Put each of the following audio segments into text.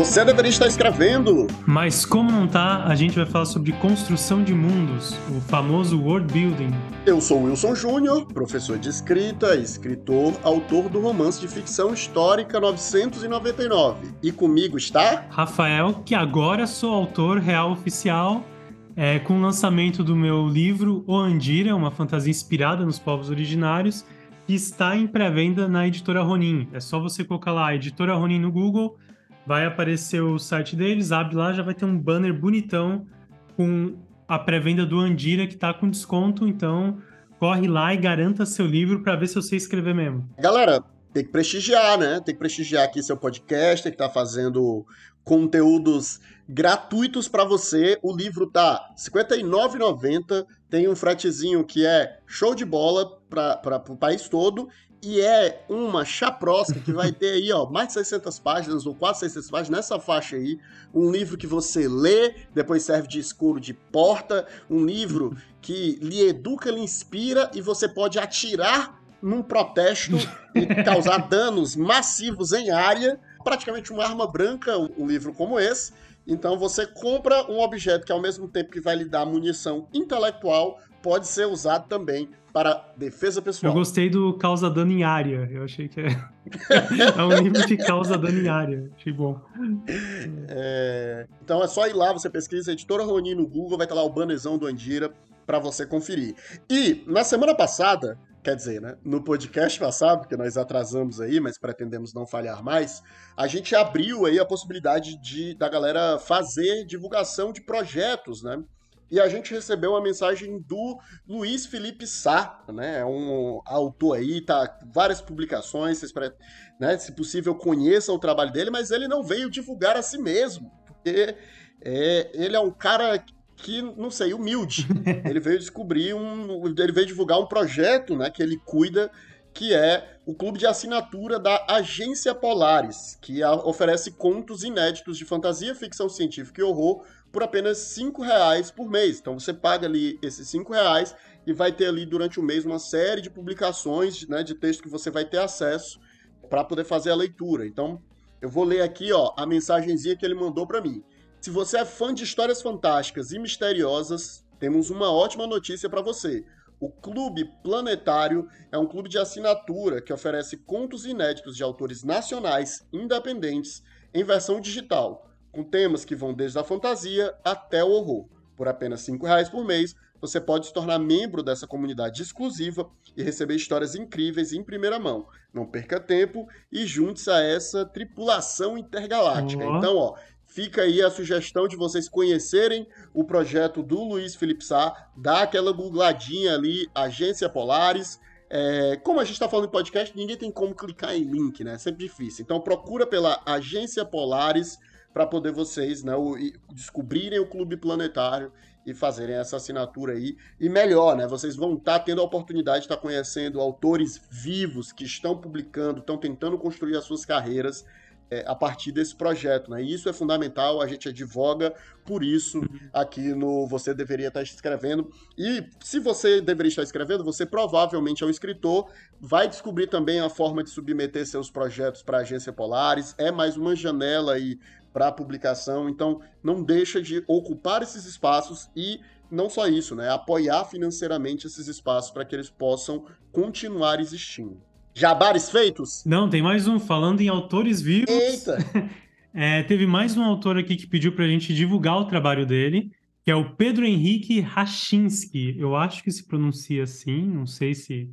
Você deveria estar escrevendo. Mas como não tá, a gente vai falar sobre construção de mundos, o famoso world building. Eu sou Wilson Júnior, professor de escrita, escritor, autor do romance de ficção histórica 999. E comigo está Rafael, que agora sou autor real oficial é, com o lançamento do meu livro O Andira, uma fantasia inspirada nos povos originários, que está em pré-venda na editora Ronin. É só você colocar lá editora Ronin no Google vai aparecer o site deles, abre lá, já vai ter um banner bonitão com a pré-venda do Andira que tá com desconto, então corre lá e garanta seu livro para ver se eu sei escrever mesmo. Galera, tem que prestigiar, né? Tem que prestigiar aqui seu podcast, tem que estar tá fazendo conteúdos gratuitos para você. O livro tá R$ 59,90, tem um fretezinho que é show de bola para o país todo e é uma chaprosca que vai ter aí, ó, mais de 600 páginas, ou quase 600 páginas, nessa faixa aí. Um livro que você lê, depois serve de escuro de porta. Um livro que lhe educa, lhe inspira e você pode atirar num protesto e causar danos massivos em área. Praticamente uma arma branca, um livro como esse. Então você compra um objeto que ao mesmo tempo que vai lhe dar munição intelectual, pode ser usado também para defesa pessoal. Eu gostei do causa dano em área. Eu achei que é, é um livro de causa dano em área. Achei bom. É... Então é só ir lá, você pesquisa Editora Roni no Google, vai estar lá o banezão do Andira para você conferir. E na semana passada, quer dizer, né, no podcast passado, que nós atrasamos aí, mas pretendemos não falhar mais, a gente abriu aí a possibilidade de da galera fazer divulgação de projetos, né? E a gente recebeu uma mensagem do Luiz Felipe Sá, né? É um autor aí, tá várias publicações, vocês, né, se possível conheçam o trabalho dele, mas ele não veio divulgar a si mesmo, porque é, ele é um cara que, não sei, humilde. ele veio descobrir um. Ele veio divulgar um projeto né, que ele cuida, que é o clube de assinatura da Agência Polaris, que oferece contos inéditos de fantasia, ficção científica e horror por apenas cinco reais por mês. Então você paga ali esses cinco reais e vai ter ali durante o mês uma série de publicações né, de texto que você vai ter acesso para poder fazer a leitura. Então eu vou ler aqui ó, a mensagenzinha que ele mandou para mim. Se você é fã de histórias fantásticas e misteriosas, temos uma ótima notícia para você. O Clube Planetário é um clube de assinatura que oferece contos inéditos de autores nacionais independentes em versão digital com temas que vão desde a fantasia até o horror. Por apenas R$ reais por mês, você pode se tornar membro dessa comunidade exclusiva e receber histórias incríveis em primeira mão. Não perca tempo e junte-se a essa tripulação intergaláctica. Uhum. Então, ó, fica aí a sugestão de vocês conhecerem o projeto do Luiz Felipe Sá, dá aquela googladinha ali, Agência Polaris. É, como a gente está falando em podcast, ninguém tem como clicar em link, né? É sempre difícil. Então procura pela Agência Polaris para poder vocês né, o, descobrirem o Clube Planetário e fazerem essa assinatura aí. E melhor, né? Vocês vão estar tá tendo a oportunidade de estar tá conhecendo autores vivos que estão publicando, estão tentando construir as suas carreiras é, a partir desse projeto, né? E isso é fundamental, a gente advoga por isso aqui no Você Deveria Estar Escrevendo. E se você deveria estar escrevendo, você provavelmente é um escritor, vai descobrir também a forma de submeter seus projetos para a agência Polaris, é mais uma janela aí para publicação. Então, não deixa de ocupar esses espaços e não só isso, né? Apoiar financeiramente esses espaços para que eles possam continuar existindo. Jabares feitos? Não, tem mais um falando em autores vivos. Eita! é, teve mais um autor aqui que pediu para a gente divulgar o trabalho dele, que é o Pedro Henrique Rachinski. Eu acho que se pronuncia assim, não sei se,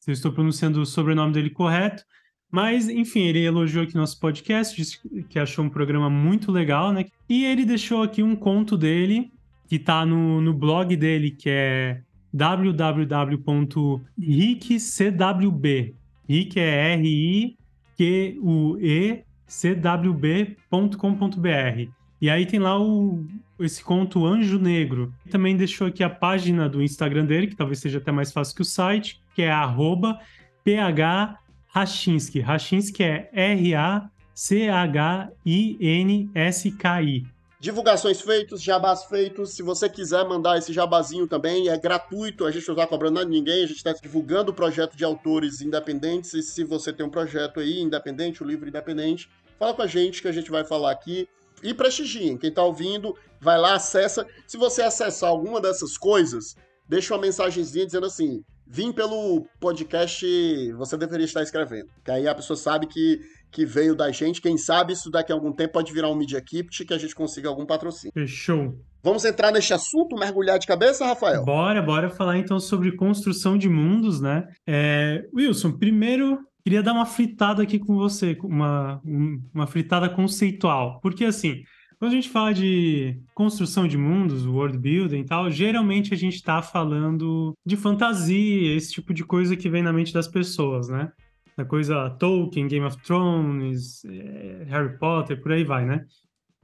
se eu estou pronunciando o sobrenome dele correto. Mas, enfim, ele elogiou aqui nosso podcast, disse que achou um programa muito legal, né? E ele deixou aqui um conto dele, que tá no, no blog dele, que é www.rickcwb. Rick é R-I-Q-U-E-C-W-B.com.br. E aí tem lá o, esse conto Anjo Negro. Também deixou aqui a página do Instagram dele, que talvez seja até mais fácil que o site, que é arroba ph. Rachinsky é R-A-C-H-I-N-S-K-I. Divulgações feitas, jabás feitos. Se você quiser mandar esse jabazinho também, é gratuito, a gente não está cobrando nada de ninguém, a gente está divulgando o projeto de autores independentes. E se você tem um projeto aí independente, um livro independente, fala com a gente que a gente vai falar aqui. E prestigiem. Quem tá ouvindo, vai lá, acessa. Se você acessar alguma dessas coisas, deixa uma mensagenzinha dizendo assim: vim pelo podcast, você deveria estar escrevendo. Que aí a pessoa sabe que, que veio da gente. Quem sabe isso daqui a algum tempo pode virar um Media Kit que a gente consiga algum patrocínio. Fechou. Vamos entrar neste assunto, mergulhar de cabeça, Rafael? Bora, bora falar então sobre construção de mundos, né? É, Wilson, primeiro queria dar uma fritada aqui com você, uma, uma fritada conceitual. Porque assim, quando a gente fala de construção de mundos, world building e tal, geralmente a gente está falando de fantasia, esse tipo de coisa que vem na mente das pessoas, né? Da coisa Tolkien, Game of Thrones, é, Harry Potter, por aí vai, né?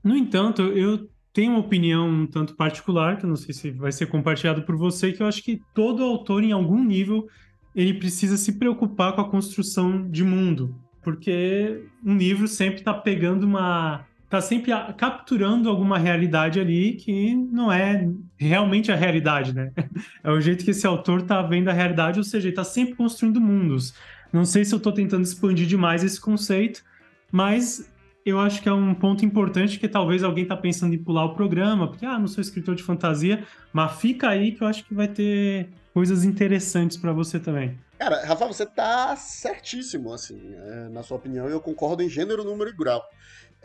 No entanto, eu tenho uma opinião um tanto particular, que eu não sei se vai ser compartilhado por você, que eu acho que todo autor, em algum nível, ele precisa se preocupar com a construção de mundo, porque um livro sempre está pegando uma tá sempre capturando alguma realidade ali que não é realmente a realidade, né? É o jeito que esse autor tá vendo a realidade, ou seja, ele tá sempre construindo mundos. Não sei se eu tô tentando expandir demais esse conceito, mas eu acho que é um ponto importante que talvez alguém tá pensando em pular o programa, porque, ah, não sou escritor de fantasia, mas fica aí que eu acho que vai ter coisas interessantes para você também. Cara, Rafa, você tá certíssimo, assim, é, na sua opinião, eu concordo em gênero, número e grau.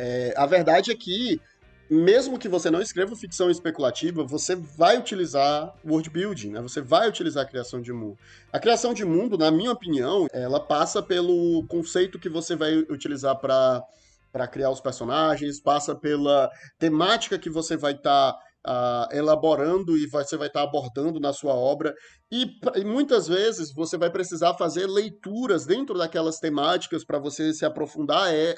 É, a verdade é que, mesmo que você não escreva ficção especulativa, você vai utilizar world building, né? Você vai utilizar a criação de mundo. A criação de mundo, na minha opinião, ela passa pelo conceito que você vai utilizar para para criar os personagens, passa pela temática que você vai estar tá Uh, elaborando e você vai estar tá abordando na sua obra. E, e, muitas vezes você vai precisar fazer leituras dentro daquelas temáticas para você se aprofundar é,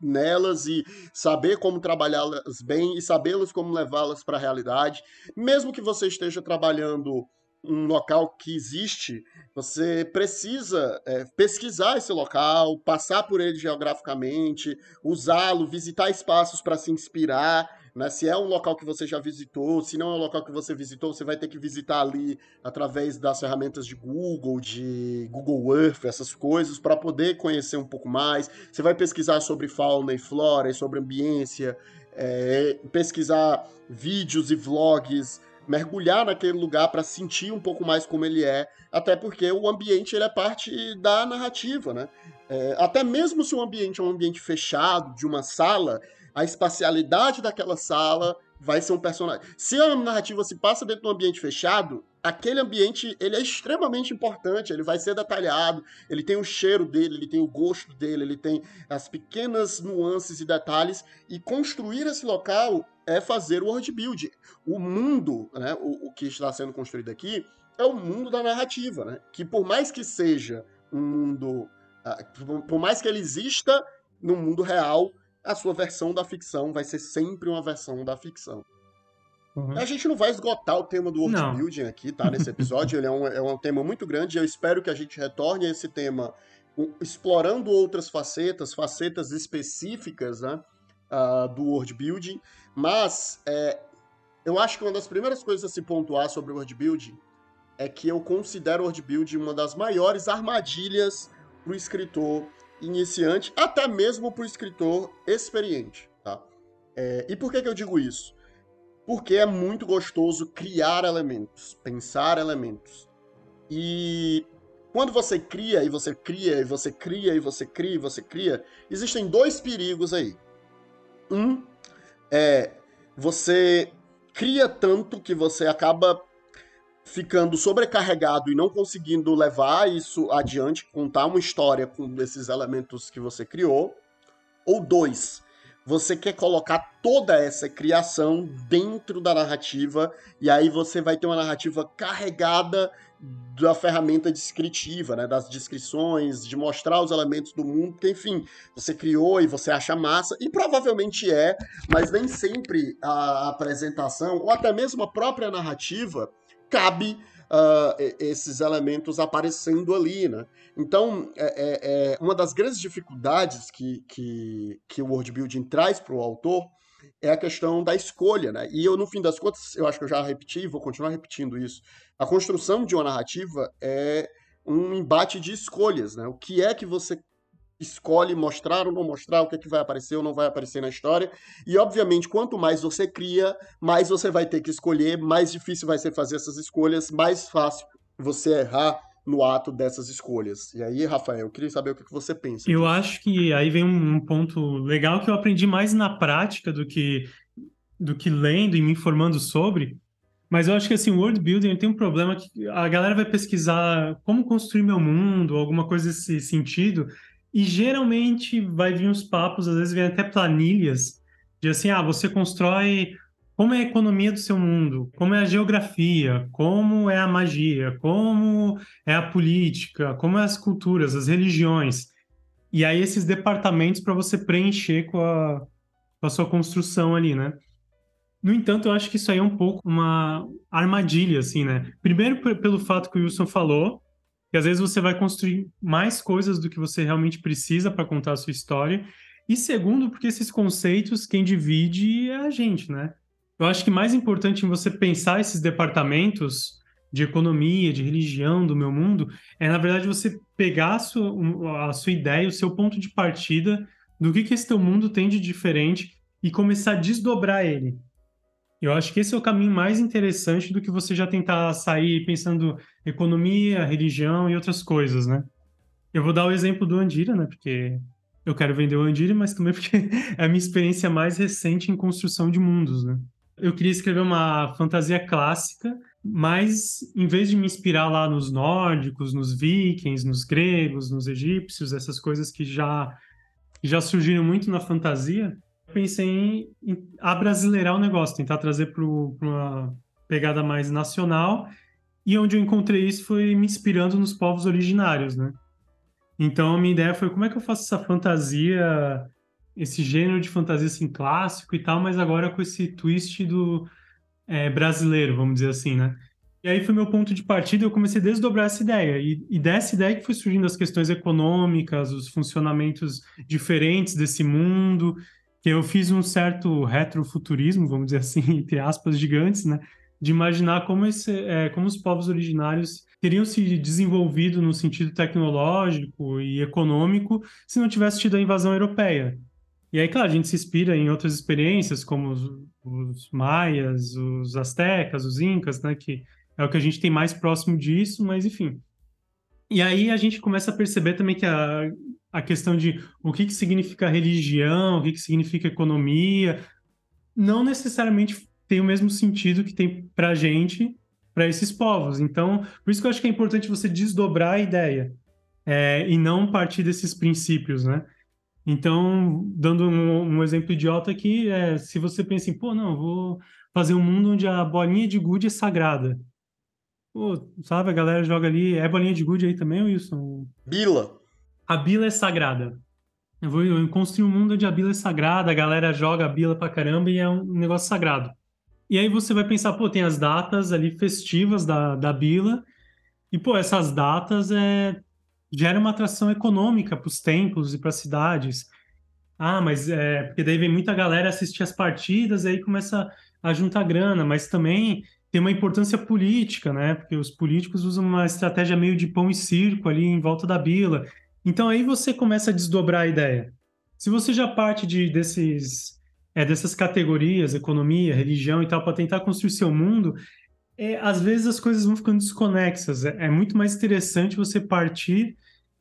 nelas e saber como trabalhá-las bem e sabê-las como levá-las para a realidade. Mesmo que você esteja trabalhando um local que existe, você precisa é, pesquisar esse local, passar por ele geograficamente, usá-lo, visitar espaços para se inspirar né? Se é um local que você já visitou, se não é um local que você visitou, você vai ter que visitar ali através das ferramentas de Google, de Google Earth, essas coisas, para poder conhecer um pouco mais. Você vai pesquisar sobre fauna e flora e sobre ambiência, é, pesquisar vídeos e vlogs mergulhar naquele lugar para sentir um pouco mais como ele é, até porque o ambiente ele é parte da narrativa, né? É, até mesmo se o ambiente é um ambiente fechado, de uma sala, a espacialidade daquela sala vai ser um personagem. Se a narrativa se passa dentro de um ambiente fechado, aquele ambiente ele é extremamente importante, ele vai ser detalhado, ele tem o cheiro dele, ele tem o gosto dele, ele tem as pequenas nuances e detalhes, e construir esse local é fazer o world build. O mundo, né, o, o que está sendo construído aqui, é o mundo da narrativa, né? Que por mais que seja um mundo, uh, por mais que ele exista no mundo real, a sua versão da ficção vai ser sempre uma versão da ficção. Uhum. A gente não vai esgotar o tema do world building aqui, tá? Nesse episódio. Ele é um, é um tema muito grande. Eu espero que a gente retorne a esse tema explorando outras facetas, facetas específicas, né? Uh, do world building. Mas é, eu acho que uma das primeiras coisas a se pontuar sobre o world building é que eu considero o world building uma das maiores armadilhas para o escritor iniciante, até mesmo para o escritor experiente. Tá? É, e por que, que eu digo isso? Porque é muito gostoso criar elementos, pensar elementos. E quando você cria, e você cria, e você cria, e você cria, e você cria, existem dois perigos aí. Um é você cria tanto que você acaba ficando sobrecarregado e não conseguindo levar isso adiante, contar uma história com esses elementos que você criou. Ou dois, você quer colocar toda essa criação dentro da narrativa e aí você vai ter uma narrativa carregada da ferramenta descritiva, né, das descrições, de mostrar os elementos do mundo, que enfim, você criou e você acha massa, e provavelmente é, mas nem sempre a apresentação, ou até mesmo a própria narrativa, cabe uh, esses elementos aparecendo ali, né? Então, é, é, é, uma das grandes dificuldades que, que, que o world building traz para o autor é a questão da escolha, né? E eu, no fim das contas, eu acho que eu já repeti vou continuar repetindo isso. A construção de uma narrativa é um embate de escolhas, né? O que é que você escolhe mostrar ou não mostrar, o que, é que vai aparecer ou não vai aparecer na história. E, obviamente, quanto mais você cria, mais você vai ter que escolher, mais difícil vai ser fazer essas escolhas, mais fácil você errar no ato dessas escolhas. E aí, Rafael, eu queria saber o que você pensa. Eu disso. acho que aí vem um ponto legal que eu aprendi mais na prática do que, do que lendo e me informando sobre. Mas eu acho que assim, o world building tem um problema que a galera vai pesquisar como construir meu mundo, alguma coisa desse sentido, e geralmente vai vir uns papos, às vezes vem até planilhas, de assim, ah, você constrói como é a economia do seu mundo, como é a geografia, como é a magia, como é a política, como é as culturas, as religiões. E aí esses departamentos para você preencher com a, com a sua construção ali, né? No entanto, eu acho que isso aí é um pouco uma armadilha, assim, né? Primeiro, pelo fato que o Wilson falou, que às vezes você vai construir mais coisas do que você realmente precisa para contar a sua história. E segundo, porque esses conceitos, quem divide é a gente, né? Eu acho que mais importante em você pensar esses departamentos de economia, de religião do meu mundo, é na verdade você pegar a sua, a sua ideia, o seu ponto de partida do que, que esse teu mundo tem de diferente e começar a desdobrar ele. Eu acho que esse é o caminho mais interessante do que você já tentar sair pensando economia, religião e outras coisas, né? Eu vou dar o exemplo do Andira, né? Porque eu quero vender o Andira, mas também porque é a minha experiência mais recente em construção de mundos, né? Eu queria escrever uma fantasia clássica, mas em vez de me inspirar lá nos nórdicos, nos vikings, nos gregos, nos egípcios, essas coisas que já já surgiram muito na fantasia, pensei em, abrasileirar o negócio, tentar trazer para uma pegada mais nacional. E onde eu encontrei isso foi me inspirando nos povos originários, né? Então a minha ideia foi como é que eu faço essa fantasia, esse gênero de fantasia assim clássico e tal, mas agora com esse twist do é, brasileiro, vamos dizer assim, né? E aí foi meu ponto de partida, eu comecei a desdobrar essa ideia. E, e dessa ideia que foi surgindo as questões econômicas, os funcionamentos diferentes desse mundo, eu fiz um certo retrofuturismo, vamos dizer assim, entre aspas gigantes, né? De imaginar como, esse, é, como os povos originários teriam se desenvolvido no sentido tecnológico e econômico se não tivesse tido a invasão europeia. E aí, claro, a gente se inspira em outras experiências, como os, os maias, os astecas, os incas, né? Que é o que a gente tem mais próximo disso, mas enfim. E aí a gente começa a perceber também que a, a questão de o que, que significa religião, o que, que significa economia, não necessariamente tem o mesmo sentido que tem para a gente, para esses povos. Então, por isso que eu acho que é importante você desdobrar a ideia é, e não partir desses princípios, né? Então, dando um, um exemplo idiota aqui, é, se você pensa em, pô, não, vou fazer um mundo onde a bolinha de gude é sagrada. Pô, sabe, a galera joga ali. É bolinha de gude aí também, Wilson? Bila a bila é sagrada. Eu vou eu um mundo onde a bila é sagrada, a galera joga a bila pra caramba e é um negócio sagrado. E aí você vai pensar, pô, tem as datas ali festivas da, da bila, e pô, essas datas é, gera uma atração econômica para os templos e para as cidades. Ah, mas é porque daí vem muita galera assistir as partidas, aí começa a juntar grana, mas também tem uma importância política, né? Porque os políticos usam uma estratégia meio de pão e circo ali em volta da bila. Então aí você começa a desdobrar a ideia. Se você já parte de, desses, é, dessas categorias, economia, religião e tal, para tentar construir seu mundo, é, às vezes as coisas vão ficando desconexas. É, é muito mais interessante você partir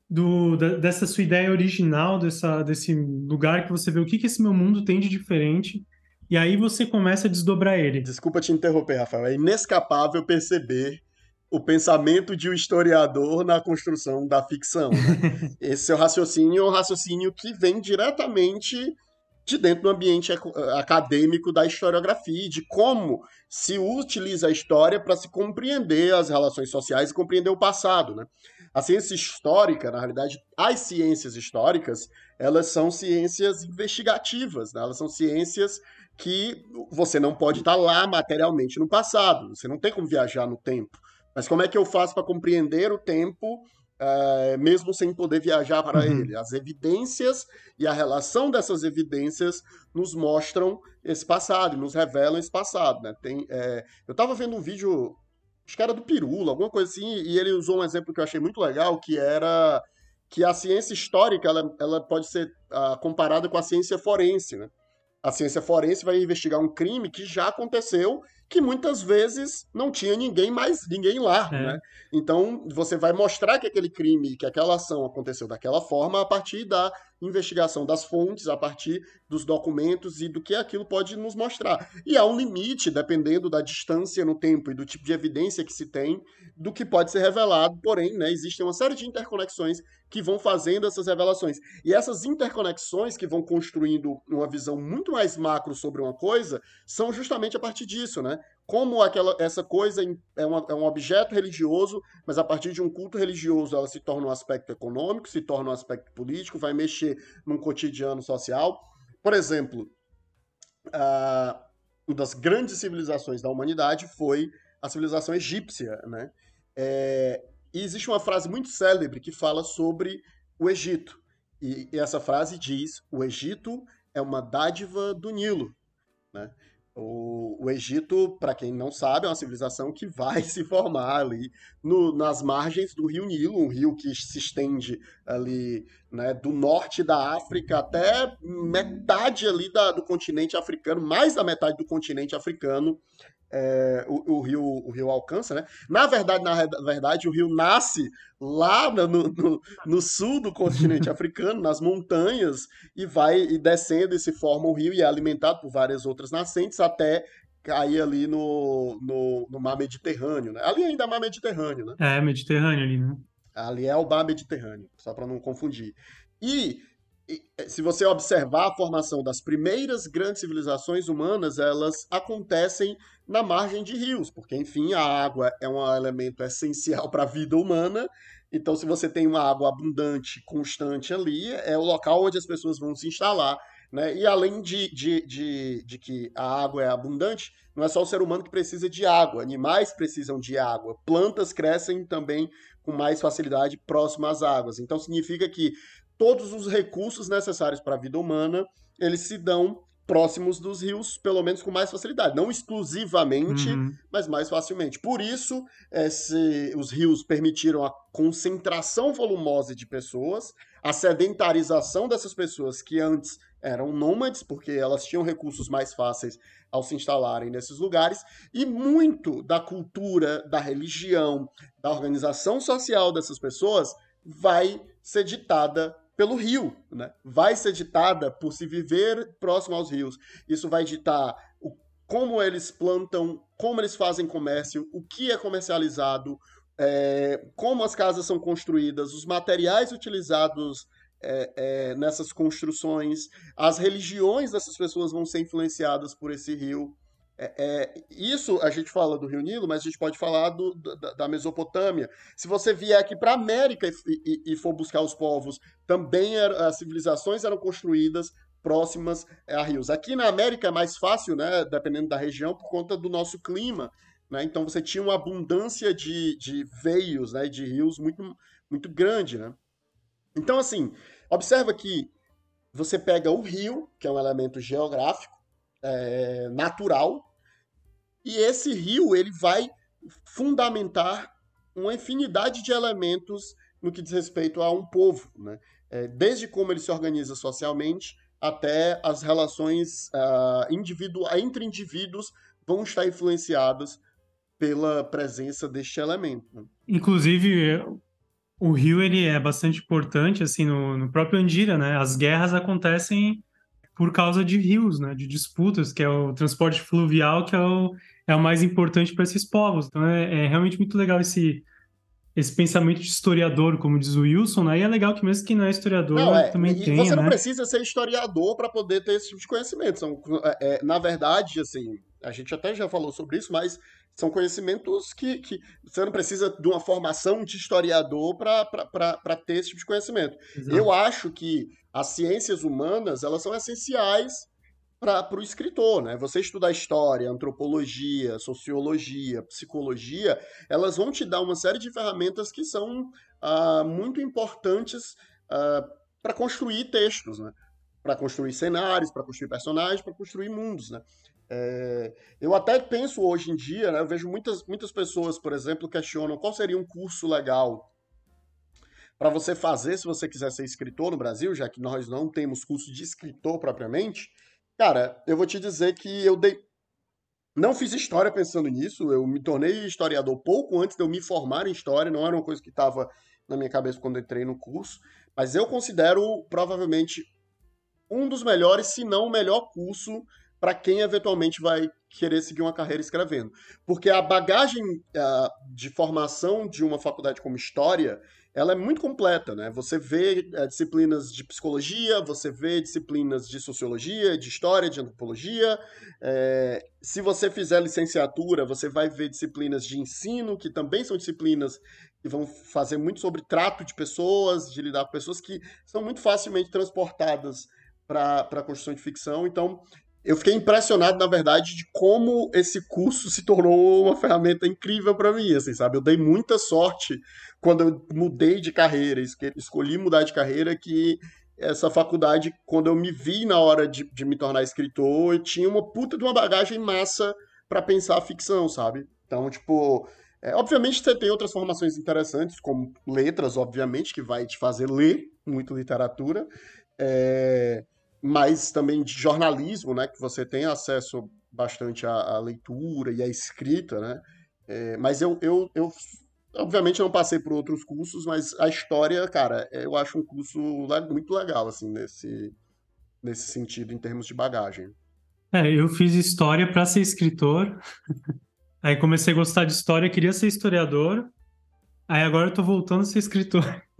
do, da, dessa sua ideia original, dessa, desse lugar que você vê o que, que esse meu mundo tem de diferente, e aí você começa a desdobrar ele. Desculpa te interromper, Rafael. É inescapável perceber o pensamento de um historiador na construção da ficção. Né? Esse seu raciocínio é um raciocínio que vem diretamente de dentro do ambiente acadêmico da historiografia, de como se utiliza a história para se compreender as relações sociais e compreender o passado. Né? A ciência histórica, na realidade, as ciências históricas, elas são ciências investigativas, né? elas são ciências que você não pode estar lá materialmente no passado, você não tem como viajar no tempo. Mas como é que eu faço para compreender o tempo, é, mesmo sem poder viajar para uhum. ele? As evidências e a relação dessas evidências nos mostram esse passado, nos revelam esse passado. Né? Tem, é, eu estava vendo um vídeo, acho que era do Pirula, alguma coisa assim, e ele usou um exemplo que eu achei muito legal, que era que a ciência histórica ela, ela pode ser uh, comparada com a ciência forense, né? A ciência forense vai investigar um crime que já aconteceu, que muitas vezes não tinha ninguém mais, ninguém lá, é. né? Então, você vai mostrar que aquele crime, que aquela ação aconteceu daquela forma a partir da investigação das fontes, a partir dos documentos e do que aquilo pode nos mostrar. E há um limite, dependendo da distância no tempo e do tipo de evidência que se tem, do que pode ser revelado, porém, né, existem uma série de interconexões que vão fazendo essas revelações. E essas interconexões que vão construindo uma visão muito mais macro sobre uma coisa são justamente a partir disso, né? Como aquela, essa coisa é, uma, é um objeto religioso, mas a partir de um culto religioso ela se torna um aspecto econômico, se torna um aspecto político, vai mexer num cotidiano social. Por exemplo, uh, uma das grandes civilizações da humanidade foi a civilização egípcia, né? É, e existe uma frase muito célebre que fala sobre o Egito. E, e essa frase diz: o Egito é uma dádiva do Nilo. Né? O, o Egito, para quem não sabe, é uma civilização que vai se formar ali no, nas margens do rio Nilo, um rio que se estende ali né, do norte da África até metade ali da, do continente africano, mais da metade do continente africano é, o, o, rio, o rio alcança, né? Na verdade, na verdade, o rio nasce lá no, no, no, sul do continente africano, nas montanhas, e vai e descendo e se forma o rio e é alimentado por várias outras nascentes até cair ali no, no, no mar Mediterrâneo, né? Ali ainda é mar Mediterrâneo, né? É, Mediterrâneo ali, né? Ali é o mar Mediterrâneo, só para não confundir. E eh, se você observar a formação das primeiras grandes civilizações humanas, elas acontecem na margem de rios, porque, enfim, a água é um elemento essencial para a vida humana. Então, se você tem uma água abundante, constante ali, é o local onde as pessoas vão se instalar. Né? E além de, de, de, de que a água é abundante, não é só o ser humano que precisa de água, animais precisam de água, plantas crescem também com mais facilidade próximo às águas. Então significa que todos os recursos necessários para a vida humana, eles se dão próximos dos rios, pelo menos com mais facilidade. Não exclusivamente, uhum. mas mais facilmente. Por isso, esse, os rios permitiram a concentração volumosa de pessoas, a sedentarização dessas pessoas que antes eram nômades, porque elas tinham recursos mais fáceis ao se instalarem nesses lugares, e muito da cultura, da religião, da organização social dessas pessoas vai ser ditada pelo rio, né? vai ser ditada por se viver próximo aos rios. Isso vai ditar o, como eles plantam, como eles fazem comércio, o que é comercializado, é, como as casas são construídas, os materiais utilizados é, é, nessas construções, as religiões dessas pessoas vão ser influenciadas por esse rio. É, é, isso a gente fala do Rio Nilo, mas a gente pode falar do, da, da, Mesopotâmia. Se você vier aqui para a América e, e, e, for buscar os povos, também era, as civilizações eram construídas próximas a rios. Aqui na América é mais fácil, né, dependendo da região, por conta do nosso clima. Né? Então você tinha uma abundância de, de veios, né, de rios muito, muito grande. Né? Então, assim, observa que você pega o rio, que é um elemento geográfico, é, natural, e esse rio ele vai fundamentar uma infinidade de elementos no que diz respeito a um povo, né? É, desde como ele se organiza socialmente até as relações uh, individu entre indivíduos vão estar influenciadas pela presença deste elemento. Né? Inclusive, o rio ele é bastante importante assim no, no próprio Andira, né? As guerras acontecem por causa de rios, né, de disputas, que é o transporte fluvial que é o, é o mais importante para esses povos. Então é, é, realmente muito legal esse, esse pensamento de historiador, como diz o Wilson, né? E é legal que mesmo que não é historiador, não, é, também e tenha, Você não né? precisa ser historiador para poder ter esse tipo de conhecimento. São, é, é, na verdade, assim, a gente até já falou sobre isso, mas são conhecimentos que, que você não precisa de uma formação de historiador para ter esse tipo de conhecimento. Exato. Eu acho que as ciências humanas elas são essenciais para o escritor, né? Você estudar história, antropologia, sociologia, psicologia, elas vão te dar uma série de ferramentas que são uh, muito importantes ah, para construir textos, né? Para construir cenários, para construir personagens, para construir mundos, né? É, eu até penso hoje em dia, né, eu vejo muitas, muitas pessoas, por exemplo, questionam qual seria um curso legal para você fazer se você quiser ser escritor no Brasil, já que nós não temos curso de escritor propriamente, cara, eu vou te dizer que eu dei não fiz história pensando nisso, eu me tornei historiador pouco antes de eu me formar em história, não era uma coisa que estava na minha cabeça quando entrei no curso, mas eu considero provavelmente um dos melhores, se não o melhor curso para quem eventualmente vai querer seguir uma carreira escrevendo. Porque a bagagem uh, de formação de uma faculdade como História, ela é muito completa, né? Você vê uh, disciplinas de psicologia, você vê disciplinas de sociologia, de história, de antropologia. É, se você fizer licenciatura, você vai ver disciplinas de ensino, que também são disciplinas que vão fazer muito sobre trato de pessoas, de lidar com pessoas que são muito facilmente transportadas para a construção de ficção. Então, eu fiquei impressionado, na verdade, de como esse curso se tornou uma ferramenta incrível para mim, assim, sabe? Eu dei muita sorte quando eu mudei de carreira, escolhi mudar de carreira, que essa faculdade, quando eu me vi na hora de, de me tornar escritor, eu tinha uma puta de uma bagagem massa para pensar a ficção, sabe? Então, tipo, é, obviamente você tem outras formações interessantes, como letras, obviamente, que vai te fazer ler muito literatura. É, mas também de jornalismo, né, que você tem acesso bastante à, à leitura e à escrita, né? É, mas eu, eu, eu, obviamente, não passei por outros cursos, mas a história, cara, eu acho um curso muito legal, assim, nesse, nesse sentido, em termos de bagagem. É, eu fiz história para ser escritor. Aí comecei a gostar de história, queria ser historiador. Aí agora eu tô voltando a ser escritor.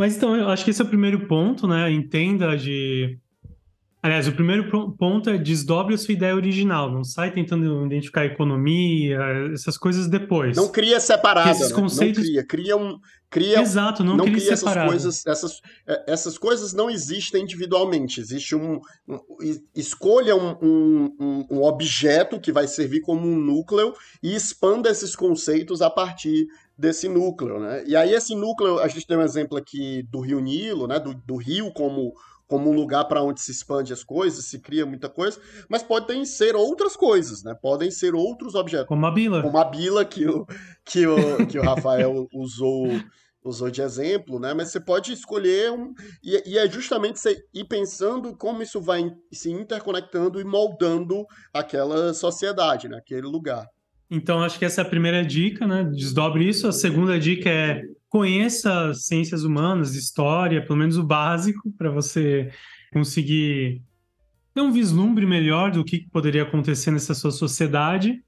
Mas então, eu acho que esse é o primeiro ponto, né? Entenda de. Aliás, o primeiro ponto é desdobre a sua ideia original. Não sai tentando identificar economia, essas coisas depois. Não cria separado. Esses né? conceitos... Não cria. Cria um. Cria, Exato, não, não cria, cria essas coisas. Essas, é, essas coisas não existem individualmente. Existe um. um escolha um, um, um objeto que vai servir como um núcleo e expanda esses conceitos a partir desse núcleo, né? E aí esse núcleo, a gente tem um exemplo aqui do Rio Nilo, né? Do, do rio como como um lugar para onde se expande as coisas, se cria muita coisa, mas podem ser outras coisas, né? Podem ser outros objetos. Como a bila. Como a bila que o, que o, que o Rafael usou usou de exemplo, né? Mas você pode escolher um. E, e, é justamente você ir pensando como isso vai se interconectando e moldando aquela sociedade, né? aquele lugar. Então, acho que essa é a primeira dica, né? Desdobre isso. A segunda dica é conheça ciências humanas, história, pelo menos o básico, para você conseguir ter um vislumbre melhor do que poderia acontecer nessa sua sociedade.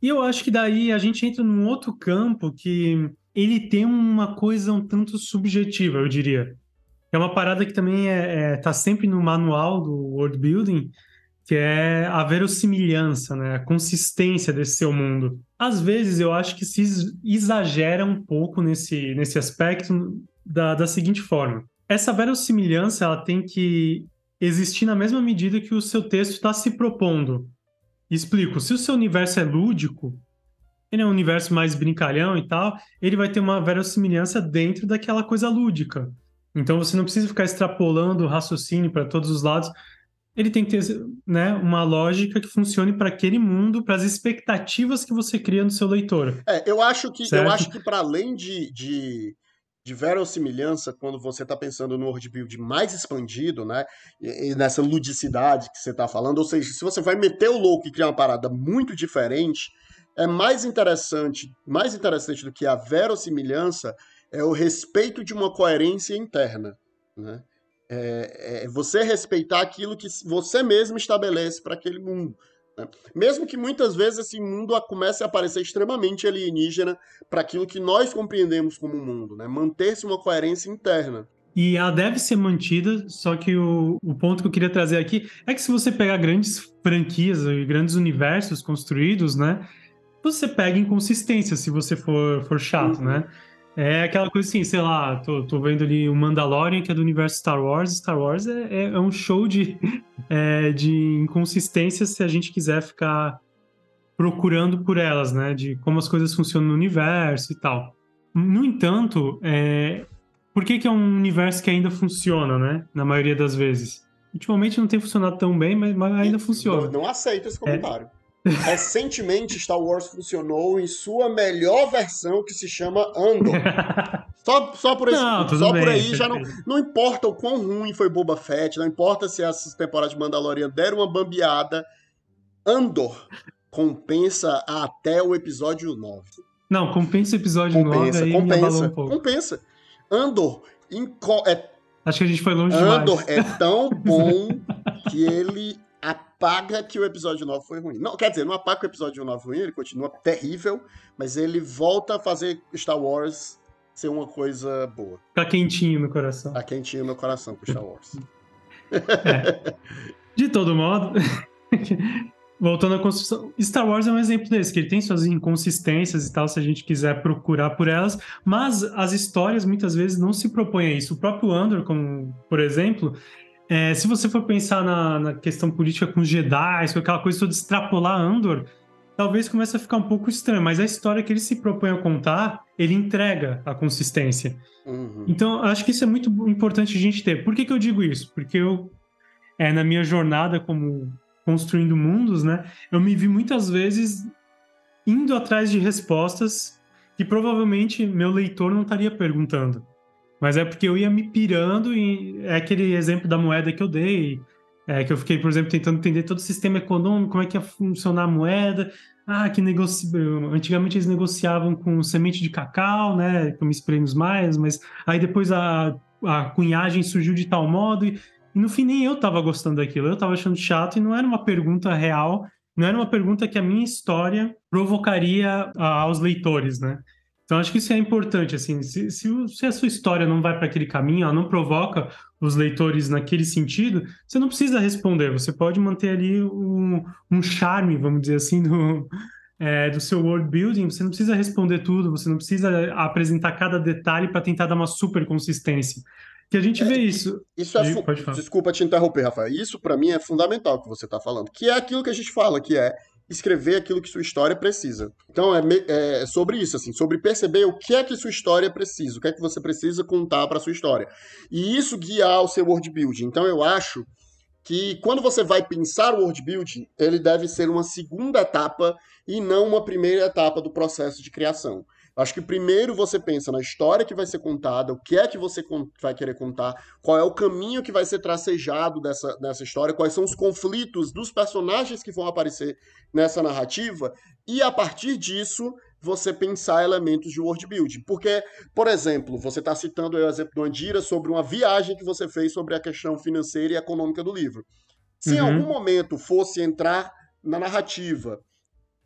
E eu acho que daí a gente entra num outro campo que ele tem uma coisa um tanto subjetiva, eu diria. É uma parada que também é, é tá sempre no manual do world building, que é a verossimilhança, né? a consistência desse seu mundo. Às vezes eu acho que se exagera um pouco nesse, nesse aspecto da, da seguinte forma. Essa verossimilhança ela tem que existir na mesma medida que o seu texto está se propondo. Explico, se o seu universo é lúdico, ele é um universo mais brincalhão e tal, ele vai ter uma verossimilhança dentro daquela coisa lúdica. Então você não precisa ficar extrapolando o raciocínio para todos os lados ele tem que ter né, uma lógica que funcione para aquele mundo, para as expectativas que você cria no seu leitor. É, eu acho que certo? eu acho que para além de, de, de verossimilhança, quando você está pensando no worldbuild mais expandido, né, e, e nessa ludicidade que você está falando, ou seja, se você vai meter o louco e criar uma parada muito diferente, é mais interessante, mais interessante do que a verossimilhança é o respeito de uma coerência interna, né? É, é você respeitar aquilo que você mesmo estabelece para aquele mundo. Né? Mesmo que muitas vezes esse mundo comece a parecer extremamente alienígena para aquilo que nós compreendemos como mundo, né? manter-se uma coerência interna. E ela deve ser mantida, só que o, o ponto que eu queria trazer aqui é que se você pegar grandes franquias e grandes universos construídos, né? Você pega inconsistência se você for, for chato, uhum. né? É aquela coisa assim, sei lá, tô, tô vendo ali o Mandalorian, que é do universo Star Wars. Star Wars é, é, é um show de, é, de inconsistências se a gente quiser ficar procurando por elas, né? De como as coisas funcionam no universo e tal. No entanto, é, por que, que é um universo que ainda funciona, né? Na maioria das vezes. Ultimamente não tem funcionado tão bem, mas, mas ainda funciona. Não, não aceito esse comentário. Recentemente, Star Wars funcionou em sua melhor versão, que se chama Andor. Só, só por, esse, não, só bem, por aí já não, não importa o quão ruim foi Boba Fett, não importa se essas temporadas de Mandalorian deram uma bambeada. Andor compensa até o episódio 9. Não, compensa o episódio compensa, 9 aí compensa, um pouco. Compensa. Andor é, Acho que a gente foi longe Andor demais. é tão bom que ele apaga que o episódio 9 foi ruim. Não, quer dizer, não apaga que o episódio 9 foi ruim, ele continua terrível, mas ele volta a fazer Star Wars ser uma coisa boa. Tá quentinho no coração. Tá quentinho no coração com Star Wars. É. De todo modo, voltando à construção, Star Wars é um exemplo desse, que ele tem suas inconsistências e tal, se a gente quiser procurar por elas, mas as histórias muitas vezes não se propõem a isso. O próprio Andor, como por exemplo, é, se você for pensar na, na, questão política com os Jedi, com aquela coisa toda de extrapolar Andor, talvez comece a ficar um pouco estranho, mas a história que ele se propõe a contar, ele entrega a consistência. Uhum. Então, acho que isso é muito importante a gente ter. Por que, que eu digo isso? Porque eu, é, na minha jornada como construindo mundos, né, eu me vi muitas vezes indo atrás de respostas que provavelmente meu leitor não estaria perguntando. Mas é porque eu ia me pirando e é aquele exemplo da moeda que eu dei. É, que eu fiquei, por exemplo, tentando entender todo o sistema econômico, como é que ia funcionar a moeda. Ah, que negoci... antigamente eles negociavam com semente de cacau, né? Como prêmios mais, mas aí depois a, a cunhagem surgiu de tal modo e, e no fim nem eu estava gostando daquilo. Eu estava achando chato e não era uma pergunta real, não era uma pergunta que a minha história provocaria aos leitores, né? Então acho que isso é importante, assim, se, se, se a sua história não vai para aquele caminho, ela não provoca os leitores naquele sentido, você não precisa responder, você pode manter ali um, um charme, vamos dizer assim, do, é, do seu world building, você não precisa responder tudo, você não precisa apresentar cada detalhe para tentar dar uma super consistência. Que a gente é, vê isso. Isso é Desculpa te interromper, Rafael. Isso para mim é fundamental que você está falando, que é aquilo que a gente fala, que é escrever aquilo que sua história precisa. Então é, é, sobre isso, assim, sobre perceber o que é que sua história precisa, o que é que você precisa contar para sua história. E isso guiar o seu world building. Então eu acho que quando você vai pensar o world building, ele deve ser uma segunda etapa e não uma primeira etapa do processo de criação. Acho que primeiro você pensa na história que vai ser contada, o que é que você vai querer contar, qual é o caminho que vai ser tracejado dessa, dessa história, quais são os conflitos dos personagens que vão aparecer nessa narrativa, e a partir disso você pensar elementos de world building. Porque, por exemplo, você está citando o exemplo do Andira sobre uma viagem que você fez sobre a questão financeira e econômica do livro. Se uhum. em algum momento fosse entrar na narrativa